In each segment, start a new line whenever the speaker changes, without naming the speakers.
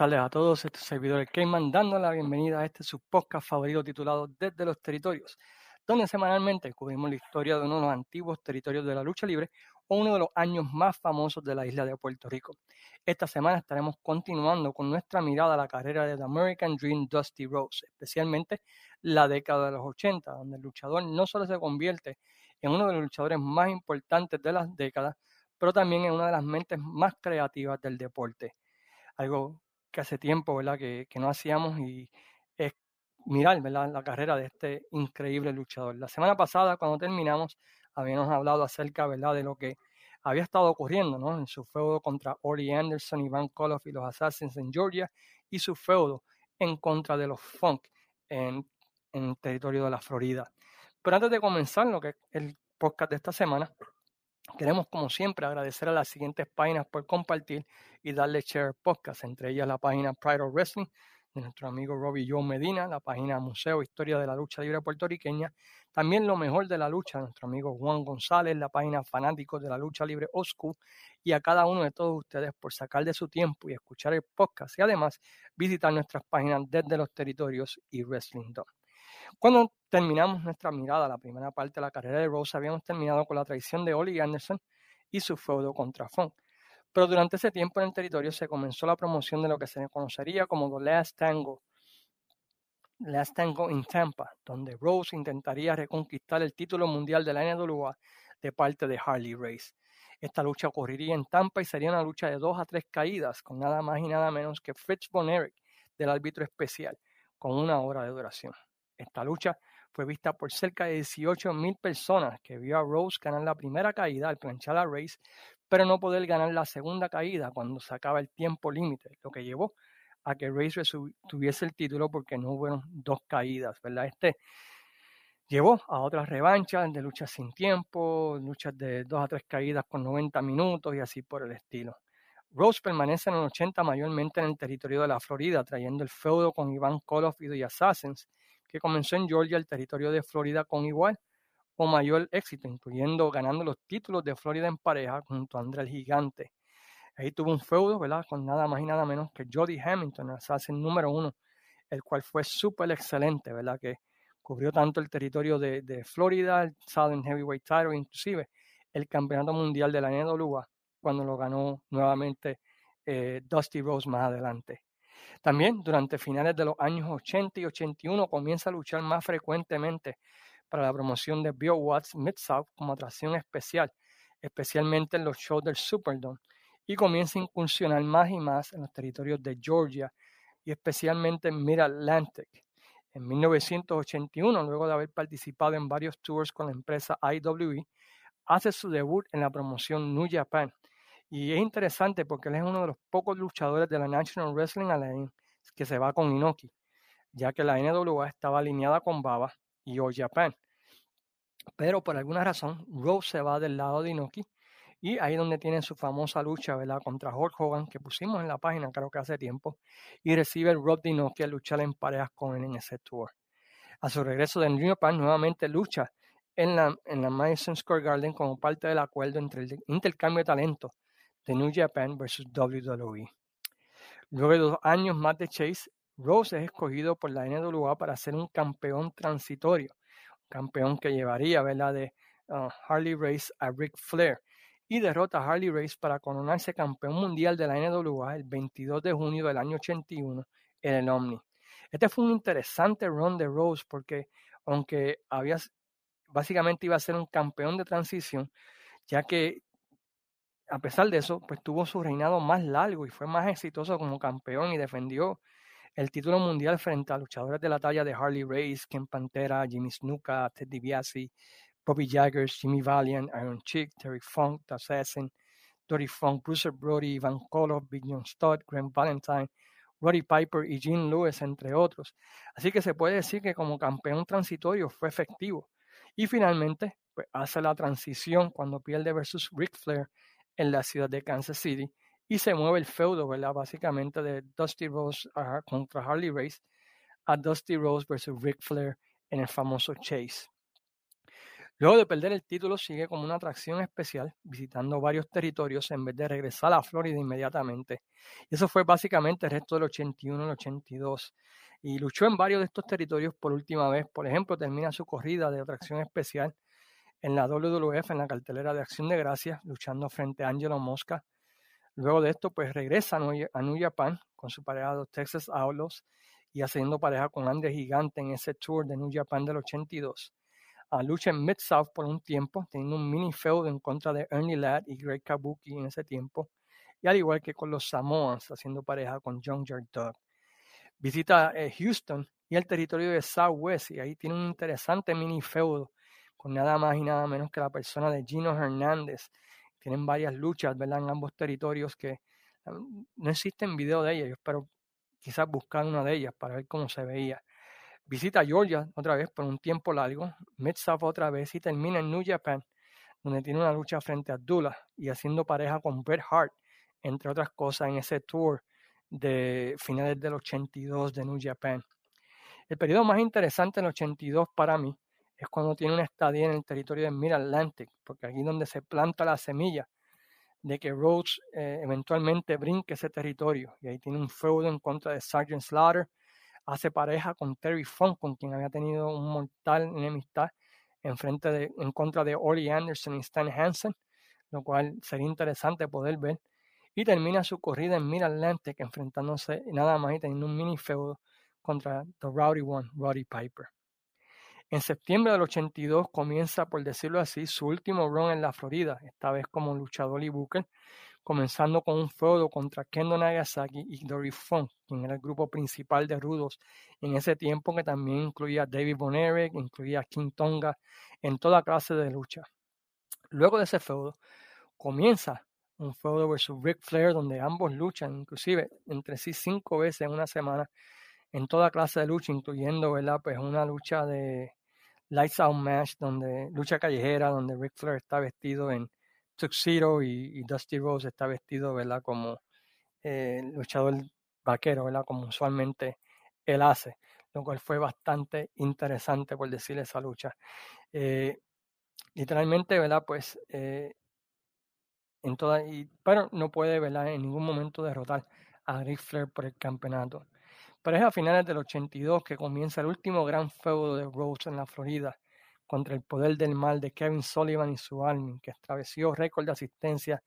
Tardes a todos. Este servidor el Cayman dando la bienvenida a este su podcast favorito titulado Desde los Territorios, donde semanalmente cubrimos la historia de uno de los antiguos territorios de la lucha libre o uno de los años más famosos de la isla de Puerto Rico. Esta semana estaremos continuando con nuestra mirada a la carrera de The American Dream Dusty Rose, especialmente la década de los 80, donde el luchador no solo se convierte en uno de los luchadores más importantes de las décadas, pero también en una de las mentes más creativas del deporte. Algo que hace tiempo, ¿verdad? Que, no hacíamos y es mirar, ¿verdad? La carrera de este increíble luchador. La semana pasada, cuando terminamos, habíamos hablado acerca, ¿verdad? De lo que había estado ocurriendo, ¿no? En su feudo contra Ori Anderson, Iván Koloff y los Assassins en Georgia y su feudo en contra de los Funk en, en territorio de la Florida. Pero antes de comenzar lo que es el podcast de esta semana, Queremos, como siempre, agradecer a las siguientes páginas por compartir y darle share podcast, entre ellas la página Pride of Wrestling de nuestro amigo Robbie Joe Medina, la página Museo Historia de la Lucha Libre Puertorriqueña, también Lo Mejor de la Lucha, de nuestro amigo Juan González, la página Fanáticos de la Lucha Libre Oscu, y a cada uno de todos ustedes por sacar de su tiempo y escuchar el podcast y además visitar nuestras páginas desde los territorios y Wrestling. Cuando terminamos nuestra mirada, la primera parte de la carrera de Rose, habíamos terminado con la traición de Ollie Anderson y su feudo contra Funk. Pero durante ese tiempo en el territorio se comenzó la promoción de lo que se conocería como The Last Tango, Last Tango in Tampa, donde Rose intentaría reconquistar el título mundial de la NWA de parte de Harley Race. Esta lucha ocurriría en Tampa y sería una lucha de dos a tres caídas, con nada más y nada menos que Fritz Von Erich del árbitro especial, con una hora de duración. Esta lucha fue vista por cerca de 18 mil personas que vio a Rose ganar la primera caída al planchar a Race, pero no poder ganar la segunda caída cuando se acaba el tiempo límite, lo que llevó a que Race tuviese el título porque no hubo dos caídas, ¿verdad? Este llevó a otras revanchas de luchas sin tiempo, luchas de dos a tres caídas con 90 minutos y así por el estilo. Rose permanece en el 80 mayormente en el territorio de la Florida, trayendo el feudo con Iván Koloff y The Assassins, que comenzó en Georgia, el territorio de Florida, con igual o mayor éxito, incluyendo ganando los títulos de Florida en pareja junto a André el Gigante. Ahí tuvo un feudo, ¿verdad? Con nada más y nada menos que Jody Hamilton, el assassin número uno, el cual fue súper excelente, ¿verdad? Que cubrió tanto el territorio de, Florida, el Southern Heavyweight Title, inclusive el campeonato mundial de la NWA, cuando lo ganó nuevamente eh, Dusty Rose más adelante. También durante finales de los años 80 y 81 comienza a luchar más frecuentemente para la promoción de Bill Watts Mid-South como atracción especial, especialmente en los shows del Superdome, y comienza a incursionar más y más en los territorios de Georgia y especialmente en Mid-Atlantic. En 1981, luego de haber participado en varios tours con la empresa IWE, hace su debut en la promoción New Japan y es interesante porque él es uno de los pocos luchadores de la National Wrestling Alliance que se va con Inoki, ya que la NWA estaba alineada con Baba y All Japan. Pero por alguna razón, Rose se va del lado de Inoki y ahí donde tiene su famosa lucha ¿verdad? contra Hulk Hogan, que pusimos en la página creo que hace tiempo, y recibe el Rob de Inoki a luchar en parejas con él en ese tour. A su regreso de New nuevamente lucha en la, en la Madison Square Garden como parte del acuerdo entre el intercambio de talento de New Japan versus WWE. Luego de dos años más de Chase, Rose es escogido por la NWA para ser un campeón transitorio, campeón que llevaría ¿verdad? de uh, Harley Race a Ric Flair y derrota a Harley Race para coronarse campeón mundial de la NWA el 22 de junio del año 81 en el Omni. Este fue un interesante run de Rose porque aunque había básicamente iba a ser un campeón de transición, ya que a pesar de eso, pues tuvo su reinado más largo y fue más exitoso como campeón y defendió el título mundial frente a luchadores de la talla de Harley Race, Ken Pantera, Jimmy Snuka, Ted DiBiase, Bobby Jaggers, Jimmy Valiant, Iron Chick, Terry Funk, The Assassin, Dory Funk, Bruce Brody, Van Koloff, Big John Stott, Graham Valentine, Roddy Piper y Gene Lewis, entre otros. Así que se puede decir que como campeón transitorio fue efectivo. Y finalmente pues, hace la transición cuando pierde versus Ric Flair en la ciudad de Kansas City y se mueve el feudo, ¿verdad? Básicamente de Dusty Rose contra Harley Race a Dusty Rose versus Ric Flair en el famoso Chase. Luego de perder el título, sigue como una atracción especial, visitando varios territorios en vez de regresar a Florida inmediatamente. Eso fue básicamente el resto del 81 y el 82. Y luchó en varios de estos territorios por última vez. Por ejemplo, termina su corrida de atracción especial en la WWF, en la cartelera de Acción de Gracias, luchando frente a Angelo Mosca. Luego de esto, pues regresa a New Japan con su pareja de Texas Outlaws y haciendo pareja con Andre Gigante en ese tour de New Japan del 82 a lucha en Mid-South por un tiempo, teniendo un mini feud en contra de Ernie Ladd y Greg Kabuki en ese tiempo, y al igual que con los Samoans, haciendo pareja con John Dog. Visita eh, Houston y el territorio de Southwest, y ahí tiene un interesante mini feudo con nada más y nada menos que la persona de Gino Hernández. Tienen varias luchas, ¿verdad? En ambos territorios que no existen video de ellas. Yo espero quizás buscar una de ellas para ver cómo se veía. Visita Georgia otra vez por un tiempo largo, Mid-South otra vez y termina en New Japan, donde tiene una lucha frente a Dula y haciendo pareja con Bret Hart, entre otras cosas, en ese tour de finales del 82 de New Japan. El periodo más interesante en el 82 para mí es cuando tiene una estadía en el territorio de Mid-Atlantic, porque aquí es donde se planta la semilla de que Rhodes eh, eventualmente brinque ese territorio. Y ahí tiene un feudo en contra de Sergeant Slaughter hace pareja con Terry Funk, con quien había tenido un mortal enemistad en, frente de, en contra de Orly Anderson y Stan Hansen, lo cual sería interesante poder ver. Y termina su corrida en Mid Atlantic, enfrentándose nada más y teniendo un mini feudo contra The Rowdy One, Roddy Piper. En septiembre del 82 comienza, por decirlo así, su último run en la Florida, esta vez como luchador y booker, comenzando con un feudo contra Kendo Nagasaki y Dory Funk, quien era el grupo principal de rudos en ese tiempo, que también incluía a David Bonerick, incluía a King Tonga, en toda clase de lucha. Luego de ese feudo, comienza un feudo versus Ric Flair, donde ambos luchan, inclusive entre sí cinco veces en una semana, en toda clase de lucha, incluyendo ¿verdad? Pues una lucha de Lights Out Match, donde lucha callejera, donde Ric Flair está vestido en tuxedo y, Dusty Rose está vestido, ¿verdad? Como eh, luchador vaquero, ¿verdad? Como usualmente él hace, lo cual fue bastante interesante por decirle esa lucha. Eh, literalmente, ¿verdad? Pues eh, en toda, y, pero no puede, ¿verdad? En ningún momento derrotar a Ric Flair por el campeonato. Pero es a finales del 82 que comienza el último gran feudo de Rose en la Florida, contra el poder del mal de Kevin Sullivan y su Army, que estableció récord de asistencia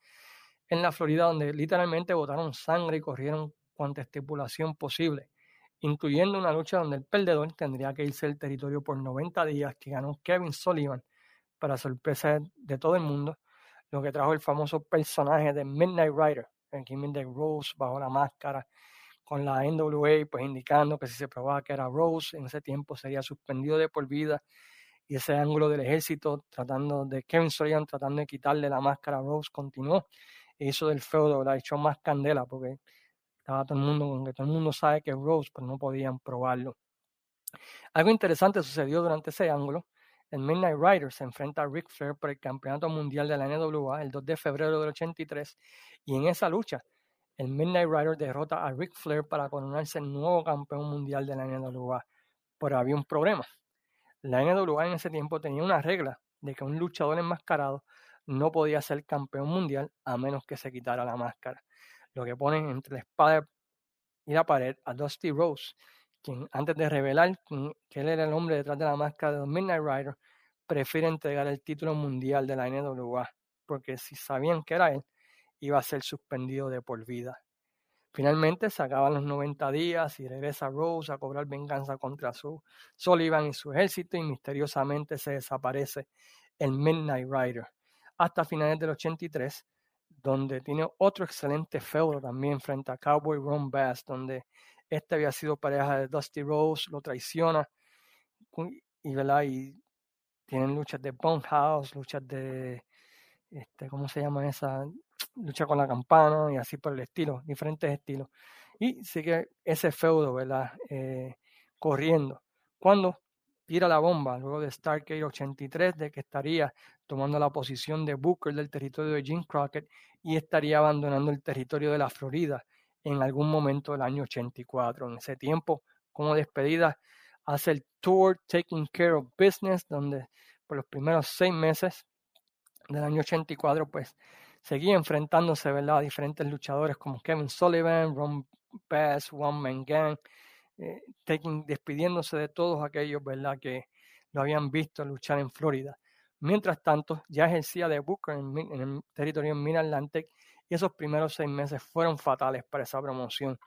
en la Florida, donde literalmente botaron sangre y corrieron cuanta estipulación posible, incluyendo una lucha donde el perdedor tendría que irse del territorio por 90 días, que ganó Kevin Sullivan, para sorpresa de todo el mundo, lo que trajo el famoso personaje de Midnight Rider, el Jimmy de Rose bajo la máscara, con la NWA, pues indicando que si se probaba que era Rose, en ese tiempo sería suspendido de por vida y ese ángulo del ejército tratando de Kevin Sullivan tratando de quitarle la máscara a Rose continuó y eso del feudo la echó más candela porque estaba todo el mundo, todo el mundo sabe que es Rose, pero no podían probarlo. Algo interesante sucedió durante ese ángulo. El Midnight Rider se enfrenta a Ric Flair por el Campeonato Mundial de la NWA el 2 de febrero del 83 y en esa lucha el Midnight Rider derrota a Ric Flair para coronarse el nuevo campeón mundial de la NWA. Pero había un problema. La NWA en ese tiempo tenía una regla de que un luchador enmascarado no podía ser campeón mundial a menos que se quitara la máscara. Lo que pone entre la espada y la pared a Dusty Rose, quien antes de revelar que él era el hombre detrás de la máscara de Midnight Rider, prefiere entregar el título mundial de la NWA, porque si sabían que era él, iba a ser suspendido de por vida. Finalmente se acaban los 90 días y regresa Rose a cobrar venganza contra su Sullivan y su ejército y misteriosamente se desaparece el Midnight Rider hasta finales del 83 donde tiene otro excelente feudo también frente a Cowboy Ron Bass donde este había sido pareja de Dusty Rose, lo traiciona y, tienen luchas de House, luchas de este, ¿cómo se llama esa? Lucha con la campana y así por el estilo, diferentes estilos. y sigue ese feudo, ¿verdad? Eh, corriendo. Cuando tira la bomba, luego de Stargate 83, de que estaría tomando la posición de Booker del territorio de Jim Crockett y estaría abandonando el territorio de la Florida en algún momento del año 84. En ese tiempo, como despedida, hace el tour Taking Care of Business, donde por los primeros seis meses del año 84, pues seguía enfrentándose ¿verdad? a diferentes luchadores como Kevin Sullivan, Ron Bass, Man Gang, eh, despidiéndose de todos aquellos ¿verdad? que lo habían visto luchar en Florida. Mientras tanto, ya ejercía de Booker en, el territorio Mid Atlantic y esos primeros seis meses fueron fatales para esa promoción,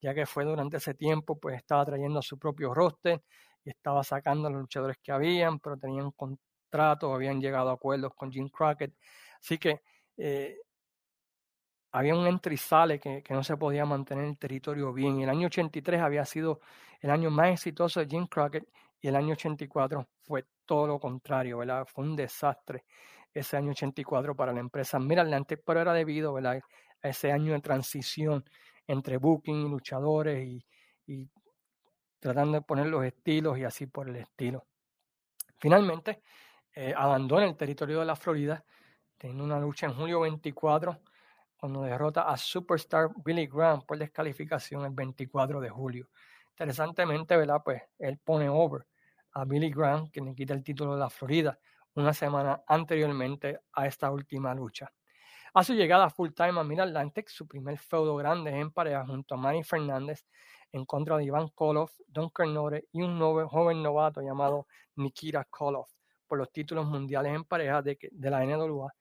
ya que fue durante ese tiempo, pues estaba trayendo a su propio roster y estaba sacando a los luchadores que habían, pero tenían contratos, habían llegado a acuerdos con Jim Crockett. Así que eh, había un entrizale que, que no se podía mantener el territorio bien. El año 83 había sido el año más exitoso de Jim Crockett y el año 84 fue todo lo contrario, ¿verdad? Fue un desastre ese año 84 para la empresa Mid-Atlantic, pero era debido ¿verdad? a ese año de transición entre booking, luchadores y, y tratando de poner los estilos y así por el estilo. Finalmente, eh, abandona el territorio de la Florida, teniendo una lucha en julio 24, cuando derrota a Superstar Billy Graham por descalificación el 24 de julio. Interesantemente, ¿verdad? Pues él pone over a Billy Graham, que le quita el título de la Florida una semana anteriormente a esta última lucha. A su llegada full time a Mid Atlantic, su primer feudo grande en pareja junto a Manny Fernández en contra de Iván Koloff, Don Carnore y un joven novato llamado Nikita Koloff por los títulos mundiales en pareja de, de la NWA,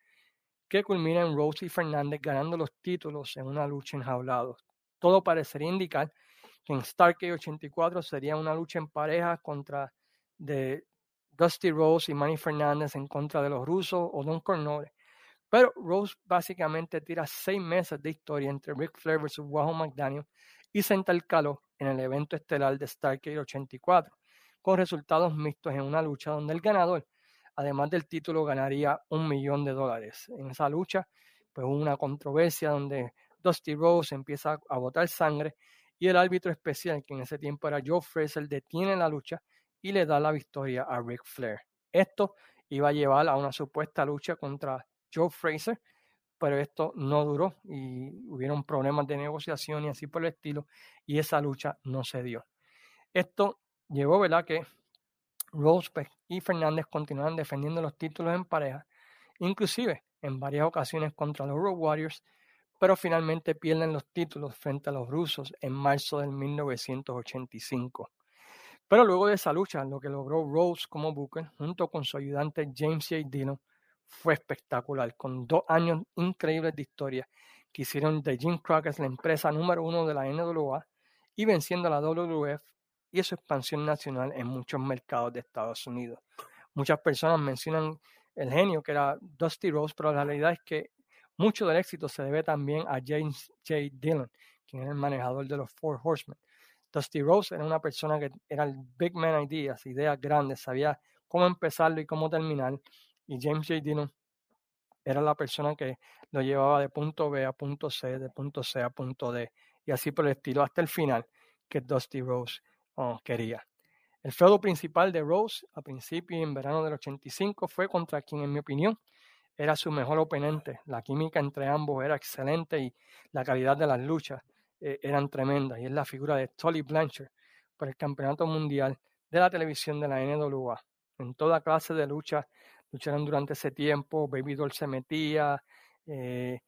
que culmina en Rose y Fernández ganando los títulos en una lucha enjaulados. Todo parecería indicar que en Starkey 84 sería una lucha en pareja contra de Dusty Rose y Manny Fernández en contra de los rusos o Don Cornore. Pero Rose básicamente tira seis meses de historia entre Ric Flair vs. Wahoo McDaniel y senta el calor en el evento estelar de Stargate 84, con resultados mixtos en una lucha donde el ganador, además del título, ganaría un millón de dólares. En esa lucha, pues hubo una controversia donde Dusty Rose empieza a botar sangre y el árbitro especial, que en ese tiempo era Joe Fraser, detiene la lucha y le da la victoria a Ric Flair. Esto iba a llevar a una supuesta lucha contra Joe Fraser, pero esto no duró y hubieron problemas de negociación y así por el estilo, y esa lucha no se dio. Esto llevó, ¿verdad?, que Rose y Fernández continuaron defendiendo los títulos en pareja, inclusive en varias ocasiones contra los Road Warriors, pero finalmente pierden los títulos frente a los rusos en marzo del 1985. Pero luego de esa lucha, lo que logró Rose como Booker, junto con su ayudante James J. Dino, fue espectacular, con dos años increíbles de historia que hicieron de Jim Crockett la empresa número uno de la NWA y venciendo a la WWF y su expansión nacional en muchos mercados de Estados Unidos. Muchas personas mencionan el genio que era Dusty Rose, pero la realidad es que mucho del éxito se debe también a James J. Dillon, quien era el manejador de los Four Horsemen. Dusty Rose era una persona que era el big man ideas, ideas grandes, sabía cómo empezarlo y cómo terminar. Y James J. Dino era la persona que lo llevaba de punto B a punto C, de punto C a punto D, y así por el estilo hasta el final que Dusty Rose oh, quería. El feudo principal de Rose a principio en verano del 85 fue contra quien, en mi opinión, era su mejor oponente. La química entre ambos era excelente y la calidad de las luchas eh, eran tremendas y es la figura de Tolly Blanchard por el Campeonato Mundial de la Televisión de la NWA. En toda clase de lucha lucharon durante ese tiempo, Baby Doll se metía, eh,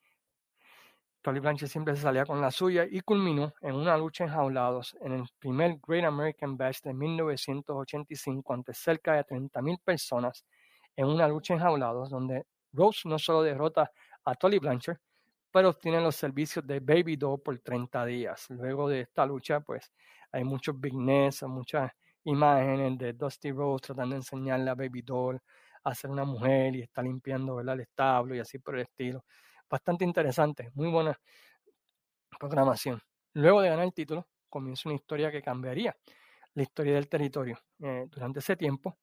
Tolly Blanchard siempre se salía con la suya y culminó en una lucha enjaulados en el primer Great American Bash de 1985 ante cerca de 30.000 personas en una lucha enjaulados donde Rose no solo derrota a Tolly Blanchard, pero obtienen los servicios de Baby Doll por 30 días. Luego de esta lucha, pues hay muchos big muchas imágenes de Dusty Rose tratando de enseñarle a Baby Doll a ser una mujer y está limpiando el establo y así por el estilo. Bastante interesante, muy buena programación. Luego de ganar el título, comienza una historia que cambiaría la historia del territorio. Eh, durante ese tiempo,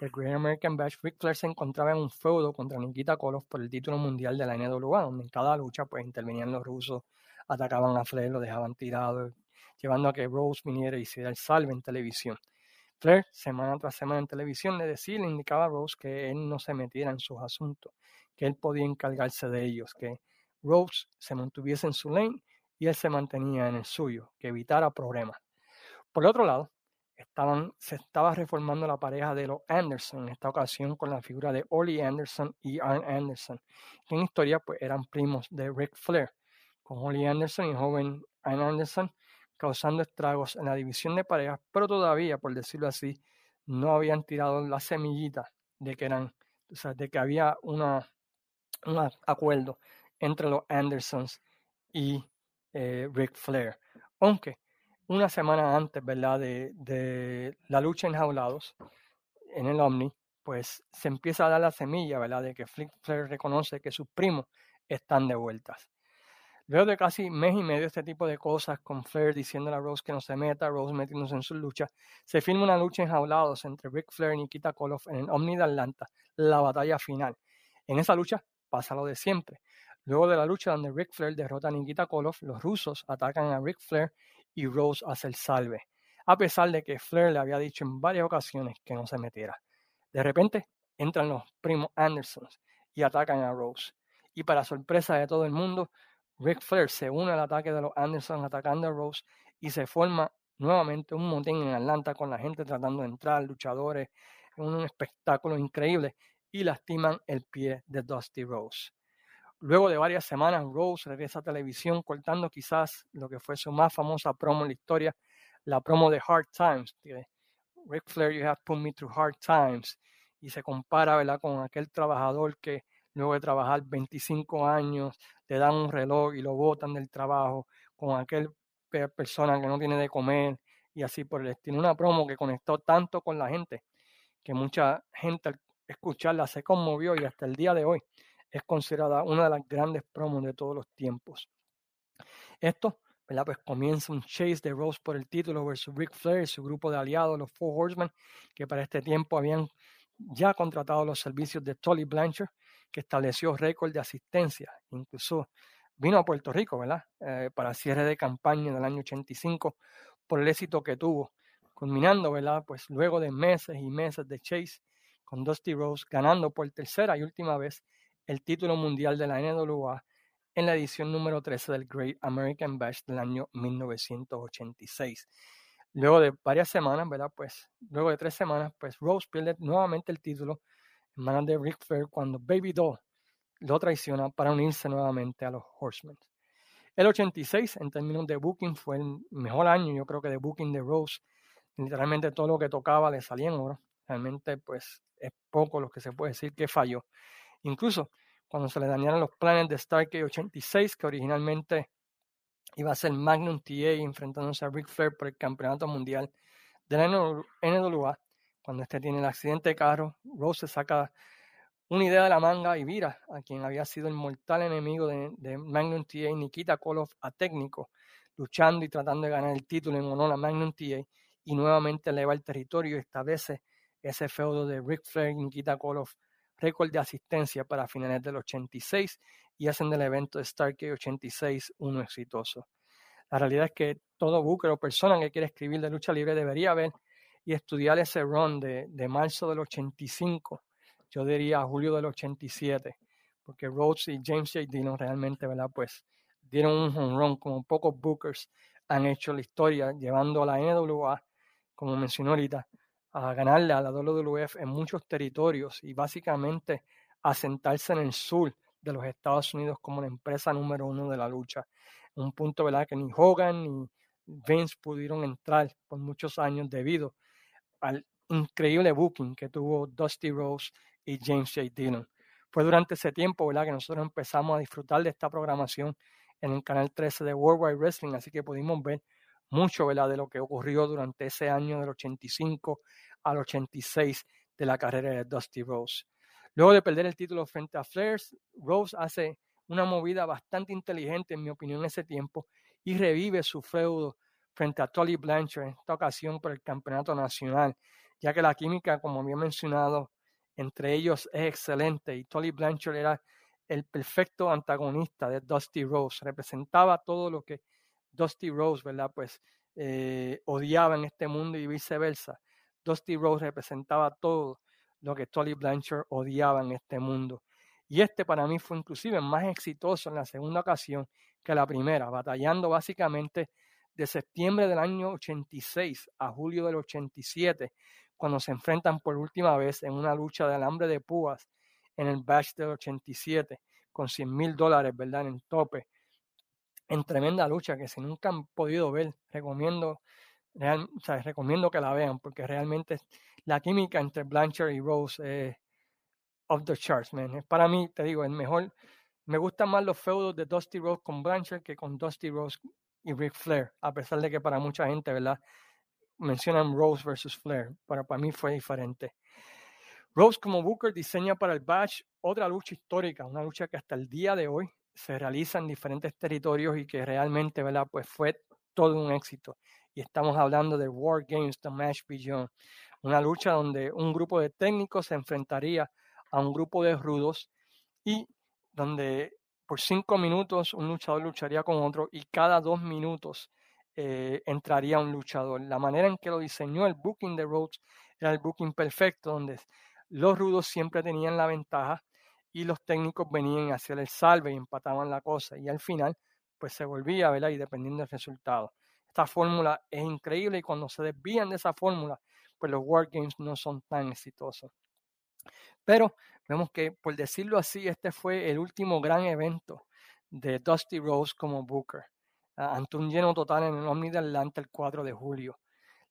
el Great American Bash, Ric Flair se encontraba en un feudo contra Nikita Koloff por el título mundial de la NWA, donde en cada lucha pues intervenían los rusos, atacaban a Flair, lo dejaban tirado llevando a que Rose viniera y hiciera el salve en televisión. Flair, semana tras semana en televisión, le decía y le indicaba a Rose que él no se metiera en sus asuntos, que él podía encargarse de ellos, que Rose se mantuviese en su lane y él se mantenía en el suyo, que evitara problemas. Por otro lado, estaban, se estaba reformando la pareja de los Anderson, en esta ocasión con la figura de Ollie Anderson y Arn Anderson, que en historia pues, eran primos de Ric Flair, con Ollie Anderson y joven Arn Anderson causando estragos en la división de parejas, pero todavía, por decirlo así, no habían tirado la semillita de que eran, o sea, de que había una, un acuerdo entre los Andersons y eh, Ric Flair. Aunque una semana antes, ¿verdad? De, de la lucha en jaulados en el Omni, pues se empieza a dar la semilla, ¿verdad? De que Flair reconoce que sus primos están de vueltas. Luego de casi mes y medio este tipo de cosas, con Flair diciéndole a Rose que no se meta, Rose metiéndose en su lucha, se firma una lucha en jaulados entre Ric Flair y Nikita Koloff en el Omni de Atlanta, la batalla final. En esa lucha pasa lo de siempre. Luego de la lucha donde Ric Flair derrota a Nikita Koloff, los rusos atacan a Ric Flair y Rose hace el salve, a pesar de que Flair le había dicho en varias ocasiones que no se metiera. De repente entran los primos Andersons y atacan a Rose. Y para sorpresa de todo el mundo, Ric Flair se une al ataque de los Anderson atacando a Rose y se forma nuevamente un motín en Atlanta con la gente tratando de entrar, luchadores, un espectáculo increíble y lastiman el pie de Dusty Rose. Luego de varias semanas, Rose regresa a televisión cortando quizás lo que fue su más famosa promo en la historia, la promo de Hard Times. Ric Flair, you have put me through hard times. Y se compara ¿verdad? con aquel trabajador que luego de trabajar 25 años, le dan un reloj y lo botan del trabajo, con aquel persona que no tiene de comer y así por el estilo. Una promo que conectó tanto con la gente que mucha gente escucharla se conmovió y hasta el día de hoy es considerada una de las grandes promos de todos los tiempos. Esto, ¿verdad? Pues comienza un chase de Rose por el título versus Ric Flair y su grupo de aliados, los Four Horsemen, que para este tiempo habían ya contratado los servicios de Tolly Blanchard que estableció récord de asistencia, incluso vino a Puerto Rico, ¿verdad? Eh, para cierre de campaña del año 85 por el éxito que tuvo, culminando, ¿verdad? Pues luego de meses y meses de chase con Dusty Rose ganando por tercera y última vez el título mundial de la NWA en la edición número 13 del Great American Bash del año 1986. Luego de varias semanas, ¿verdad? Pues luego de tres semanas, pues Rose pierde nuevamente el título manos de Ric Flair cuando Baby Doll lo traiciona para unirse nuevamente a los Horsemen. El 86, en términos de booking, fue el mejor año, yo creo que de booking de Rose. Literalmente todo lo que tocaba le salía en oro. Realmente, pues, es poco lo que se puede decir que falló. Incluso cuando se le dañaron los planes de Starkey 86, que originalmente iba a ser Magnum TA enfrentándose a Ric Flair por el campeonato mundial de la NWA, cuando este tiene el accidente de carro, Rose se saca una idea de la manga y vira a quien había sido el mortal enemigo de, Magnum TA, Nikita Koloff, a técnico, luchando y tratando de ganar el título en honor a Magnum TA y nuevamente eleva el territorio y establece ese feudo de Ric Flair y Nikita Koloff, récord de asistencia para finales del 86 y hacen del evento de Starkey 86 uno exitoso. La realidad es que todo booker o persona que quiere escribir de lucha libre debería ver y estudiar ese run de, de marzo del 85, yo diría julio del 87, porque Rhodes y James J. Dillon realmente, ¿verdad? Pues dieron un home run como pocos bookers han hecho la historia, llevando a la NWA, como mencionó ahorita, a ganarle a la WWF en muchos territorios y básicamente a sentarse en el sur de los Estados Unidos como la empresa número uno de la lucha. Un punto, ¿verdad?, que ni Hogan ni Vince pudieron entrar por muchos años debido al increíble booking que tuvo Dusty Rose y James J. Dillon. Fue durante ese tiempo ¿verdad? que nosotros empezamos a disfrutar de esta programación en el canal 13 de World Wide Wrestling, así que pudimos ver mucho de lo que ocurrió durante ese año del 85 al 86 de la carrera de Dusty Rose. Luego de perder el título frente a Flair, Rose hace una movida bastante inteligente, en mi opinión, en ese tiempo y revive su feudo frente a Tolly Blanchard en esta ocasión por el campeonato nacional, ya que la química, como había mencionado, entre ellos es excelente y Tolly Blanchard era el perfecto antagonista de Dusty Rose, representaba todo lo que Dusty Rose, ¿verdad? Pues eh, odiaba en este mundo y viceversa. Dusty Rose representaba todo lo que Tolly Blanchard odiaba en este mundo. Y este para mí fue inclusive más exitoso en la segunda ocasión que la primera, batallando básicamente de septiembre del año 86 a julio del 87, cuando se enfrentan por última vez en una lucha de alambre de púas en el batch del 87, con 100 mil dólares, ¿verdad?, en el tope. En tremenda lucha que si nunca han podido ver, recomiendo, recomiendo que la vean, porque realmente la química entre Blanchard y Rose es of the charts, man. Para mí, te digo, el mejor. Me gustan más los feudos de Dusty Rose con Blanchard que con Dusty Rose y Ric Flair, a pesar de que para mucha gente, ¿verdad? Mencionan Rose versus Flair, pero para mí fue diferente. Rose como Booker diseña para el Batch otra lucha histórica, una lucha que hasta el día de hoy se realiza en diferentes territorios y que realmente, ¿verdad? Pues fue todo un éxito. Y estamos hablando de War Games, The Match Beyond, una lucha donde un grupo de técnicos se enfrentaría a un grupo de rudos y donde por cinco minutos un luchador lucharía con otro y cada dos minutos eh, entraría un luchador. La manera en que lo diseñó el booking de Rhodes era el booking perfecto, donde los rudos siempre tenían la ventaja y los técnicos venían a hacer el salve y empataban la cosa. Y al final, pues se volvía, ¿verdad? Y dependiendo del resultado. Esta fórmula es increíble y cuando se desvían de esa fórmula, pues los Wargames no son tan exitosos. Pero vemos que, por decirlo así, este fue el último gran evento de Dusty Rose como Booker, ante un lleno total en el Omni de Atlanta el 4 de julio.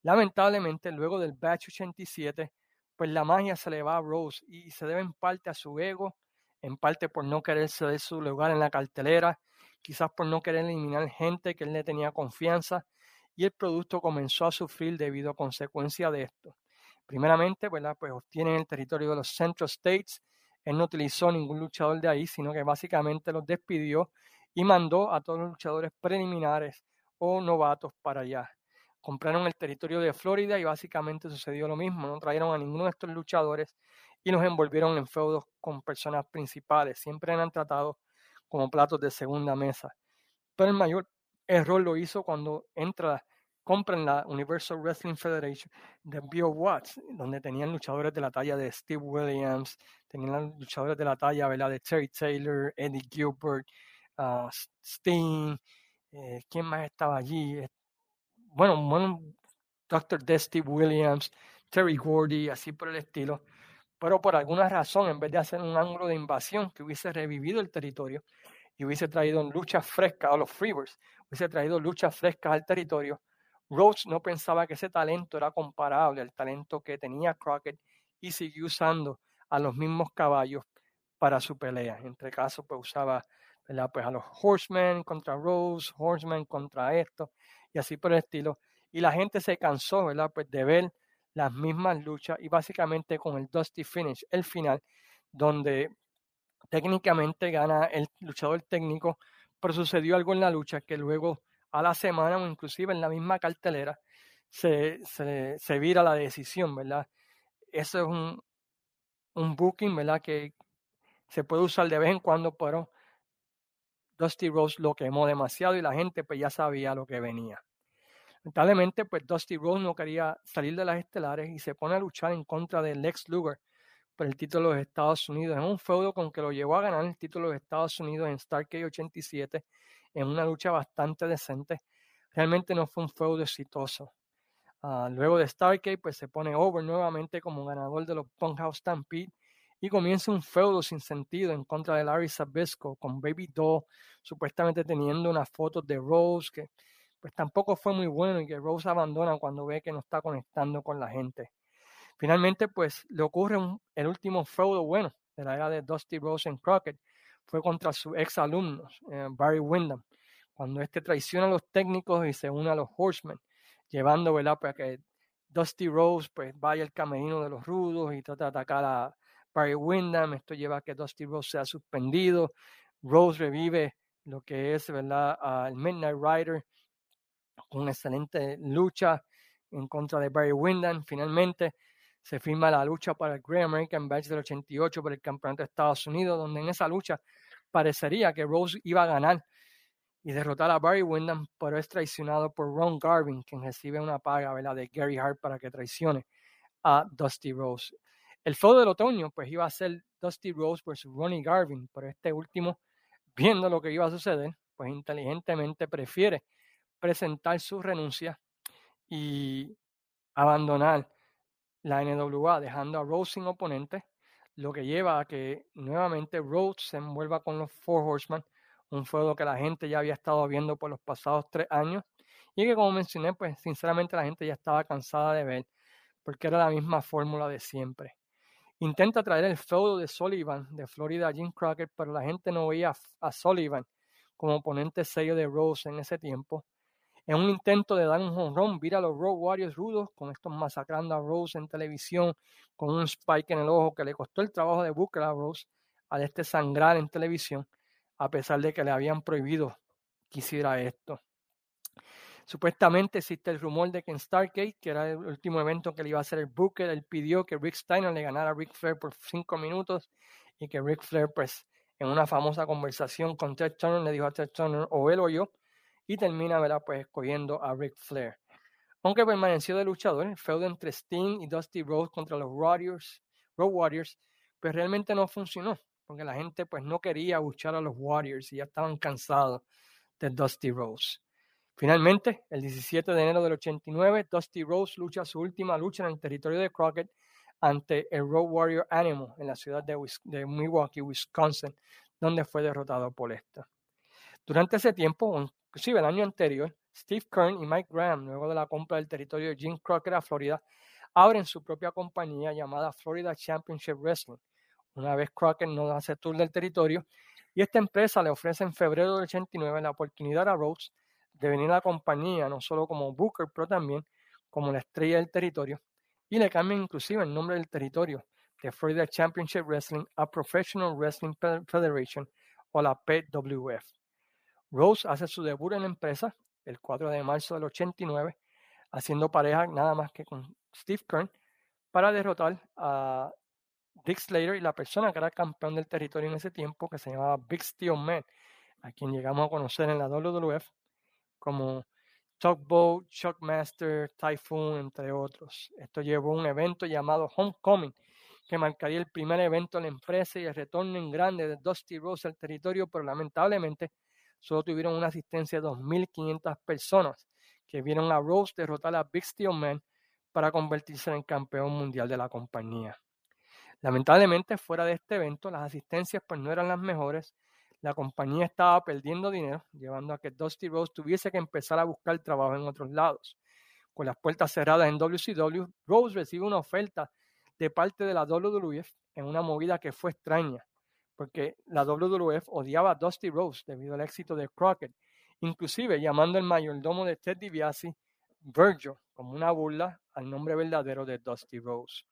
Lamentablemente, luego del Batch 87, pues la magia se le va a Rose y se debe en parte a su ego, en parte por no querer ceder su lugar en la cartelera, quizás por no querer eliminar gente que él le tenía confianza, y el producto comenzó a sufrir debido a consecuencia de esto. Primeramente, pues obtienen el territorio de los Central States. Él no utilizó ningún luchador de ahí, sino que básicamente los despidió y mandó a todos los luchadores preliminares o novatos para allá. Compraron el territorio de Florida y básicamente sucedió lo mismo. No trajeron a ninguno de estos luchadores y los envolvieron en feudos con personas principales. Siempre eran tratados como platos de segunda mesa. Pero el mayor error lo hizo cuando entra compran la Universal Wrestling Federation de Bill Watts, donde tenían luchadores de la talla de Steve Williams, tenían luchadores de la talla de Terry Taylor, Eddie Gilbert, uh, Sting, eh, ¿quién más estaba allí? Bueno, bueno, Dr. Steve Williams, Terry Gordy, así por el estilo. Pero por alguna razón, en vez de hacer un ángulo de invasión que hubiese revivido el territorio y hubiese traído luchas frescas a los Freebirds, hubiese traído luchas frescas al territorio, Rhodes no pensaba que ese talento era comparable al talento que tenía Crockett y siguió usando a los mismos caballos para su pelea. Entre casos, pues usaba pues a los Horsemen contra Rose, Horsemen contra esto, y así por el estilo. Y la gente se cansó ¿verdad? Pues de ver las mismas luchas y básicamente con el Dusty Finish, el final, donde técnicamente gana el luchador técnico, pero sucedió algo en la lucha que luego a la semana o inclusive en la misma cartelera se, se, vira la decisión, ¿verdad? Eso es un, un booking, ¿verdad? Que se puede usar de vez en cuando, pero Dusty Rose lo quemó demasiado y la gente pues ya sabía lo que venía. Lamentablemente, pues Dusty Rose no quería salir de las estelares y se pone a luchar en contra de Lex Luger por el título de los Estados Unidos. Es un feudo con que lo llevó a ganar el título de los Estados Unidos en Starkey 87 en una lucha bastante decente. Realmente no fue un feudo exitoso. Ah, luego de Stargate, pues se pone over nuevamente como ganador de los House Stampede y comienza un feudo sin sentido en contra de Larry Sabisco con Baby Doll, supuestamente teniendo unas fotos de Rose que pues tampoco fue muy bueno y que Rose abandona cuando ve que no está conectando con la gente. Finalmente, pues le ocurre el último feudo bueno de la era de Dusty Rose en Crockett, fue contra sus ex alumnos, eh, Barry Windham, cuando este traiciona a los técnicos y se une a los Horsemen, llevando ¿verdad? para que Dusty Rose pues vaya al camerino de los rudos y trata de atacar a Barry Windham. Esto lleva a que Dusty Rose sea suspendido. Rose revive lo que es ¿verdad? al Midnight Rider una excelente lucha en contra de Barry Windham. Finalmente, se firma la lucha para el Great American Bash del 88 por el Campeonato de Estados Unidos, donde en esa lucha parecería que Rose iba a ganar. y derrotar a Barry Windham, pero es traicionado por Ron Garvin, quien recibe una paga de Gary Hart para que traicione a Dusty Rose. El feudo del otoño, pues iba a ser Dusty Rose versus Ronnie Garvin, pero este último, viendo lo que iba a suceder, pues inteligentemente prefiere presentar su renuncia y abandonar la NWA, dejando a Rose sin oponente, lo que lleva a que nuevamente Rose se envuelva con los Four Horsemen, un feudo que la gente ya había estado viendo por los pasados tres años y que como mencioné, pues sinceramente la gente ya estaba cansada de ver, porque era la misma fórmula de siempre. Intenta traer el feudo de Sullivan de Florida Jim Crockett, pero la gente no veía a Sullivan como oponente sello de Rose en ese tiempo. En un intento de dar un honrón, vira a los Road Warriors rudos, con estos masacrando a Rose en televisión, con un spike en el ojo que le costó el trabajo de Booker a Rose al este sangrar en televisión a pesar de que le habían prohibido que hiciera esto. Supuestamente existe el rumor de que en Stargate, que era el último evento que le iba a hacer el Booker, él pidió que Rick Steiner le ganara a Rick Flair por cinco minutos y que Rick Flair, pues, en una famosa conversación con Ted Turner, le dijo a Ted Turner, o él o yo, y termina, ¿verdad? Pues, escogiendo a Rick Flair. Aunque permaneció de luchador, el feudo entre Sting y Dusty Rhodes contra los Warriors, Road Warriors, pues realmente no funcionó porque la gente pues no quería luchar a los Warriors y ya estaban cansados de Dusty Rose. Finalmente, el 17 de enero del 89, Dusty Rose lucha su última lucha en el territorio de Crockett ante el Road Warrior Animal en la ciudad de, Milwaukee, Wisconsin, donde fue derrotado por esta. Durante ese tiempo, inclusive el año anterior, Steve Kern y Mike Graham, luego de la compra del territorio de Jim Crockett a Florida, abren su propia compañía llamada Florida Championship Wrestling, una vez Crockett no hace tour del territorio, y esta empresa le ofrece en febrero del 89 la oportunidad a Rhodes de venir a la compañía, no solo como Booker, pero también como la estrella del territorio, y le cambian inclusive el nombre del territorio de Florida Championship Wrestling a Professional Wrestling Federation o la PWF. Rose hace su debut en la empresa el 4 de marzo del 89, haciendo pareja nada más que con Steve Kern para derrotar a Dick Slater y la persona que era campeón del territorio en ese tiempo, que se llamaba Big Steel Man, a quien llegamos a conocer en la WWF como Tugboat, Shockmaster, Typhoon, entre otros. Esto llevó a un evento llamado Homecoming, que marcaría el primer evento en la empresa y el retorno en grande de Dusty Rose al territorio, pero lamentablemente solo tuvieron una asistencia de 2.500 personas que vieron a Rose derrotar a Big Steel Man para convertirse en campeón mundial de la compañía. Lamentablemente, fuera de este evento, las asistencias pues no eran las mejores. La compañía estaba perdiendo dinero, llevando a que Dusty Rose tuviese que empezar a buscar trabajo en otros lados. Con las puertas cerradas en WCW, Rose recibe una oferta de parte de la WWF en una movida que fue extraña, porque la WWF odiaba a Dusty Rose debido al éxito de Crockett, inclusive llamando al mayordomo de Ted DiBiase Virgil como una burla al nombre verdadero de Dusty Rose.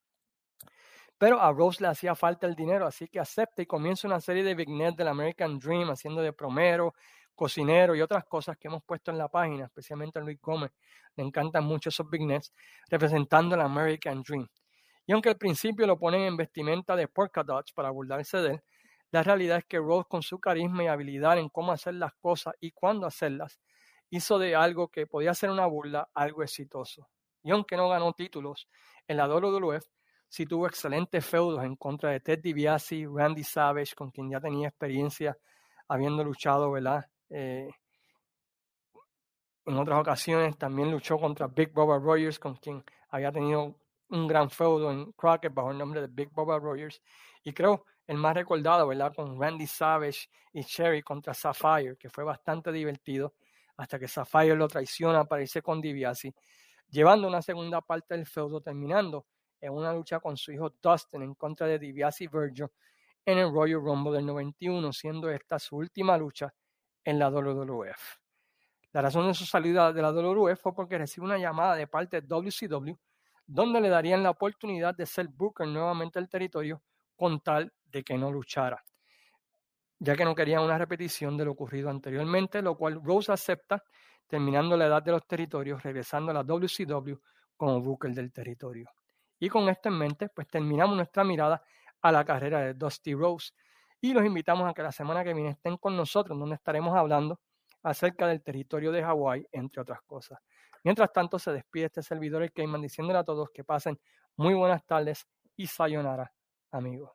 Pero a Rose le hacía falta el dinero, así que acepta y comienza una serie de vignettes del American Dream, haciendo de promero, cocinero y otras cosas que hemos puesto en la página, especialmente a Luis Gómez. Le encantan mucho esos vignettes, representando el American Dream. Y aunque al principio lo ponen en vestimenta de polka dots para burlarse de él, la realidad es que Rose, con su carisma y habilidad en cómo hacer las cosas y cuándo hacerlas, hizo de algo que podía ser una burla algo exitoso. Y aunque no ganó títulos en la WWF, sí tuvo excelentes feudos en contra de Ted DiBiase, Randy Savage, con quien ya tenía experiencia habiendo luchado, ¿verdad? Eh, en otras ocasiones también luchó contra Big Bubba Rogers, con quien había tenido un gran feudo en Crockett bajo el nombre de Big Bubba Rogers. Y creo el más recordado, ¿verdad? Con Randy Savage y Cherry contra Sapphire, que fue bastante divertido, hasta que Sapphire lo traiciona para irse con DiBiase, llevando una segunda parte del feudo, terminando en una lucha con su hijo Dustin en contra de DiBiase y Virgil en el Royal Rumble del 91, siendo esta su última lucha en la WWF. La razón de su salida de la WWF fue porque recibe una llamada de parte de WCW donde le darían la oportunidad de ser Booker nuevamente el territorio con tal de que no luchara, ya que no querían una repetición de lo ocurrido anteriormente, lo cual Rose acepta, terminando la edad de los territorios, regresando a la WCW como Booker del territorio. Y con esto en mente, pues terminamos nuestra mirada a la carrera de Dusty Rose. Y los invitamos a que la semana que viene estén con nosotros, donde estaremos hablando acerca del territorio de Hawái, entre otras cosas. Mientras tanto, se despide este servidor, el Cayman, diciéndole a todos que pasen muy buenas tardes y sayonara, amigos.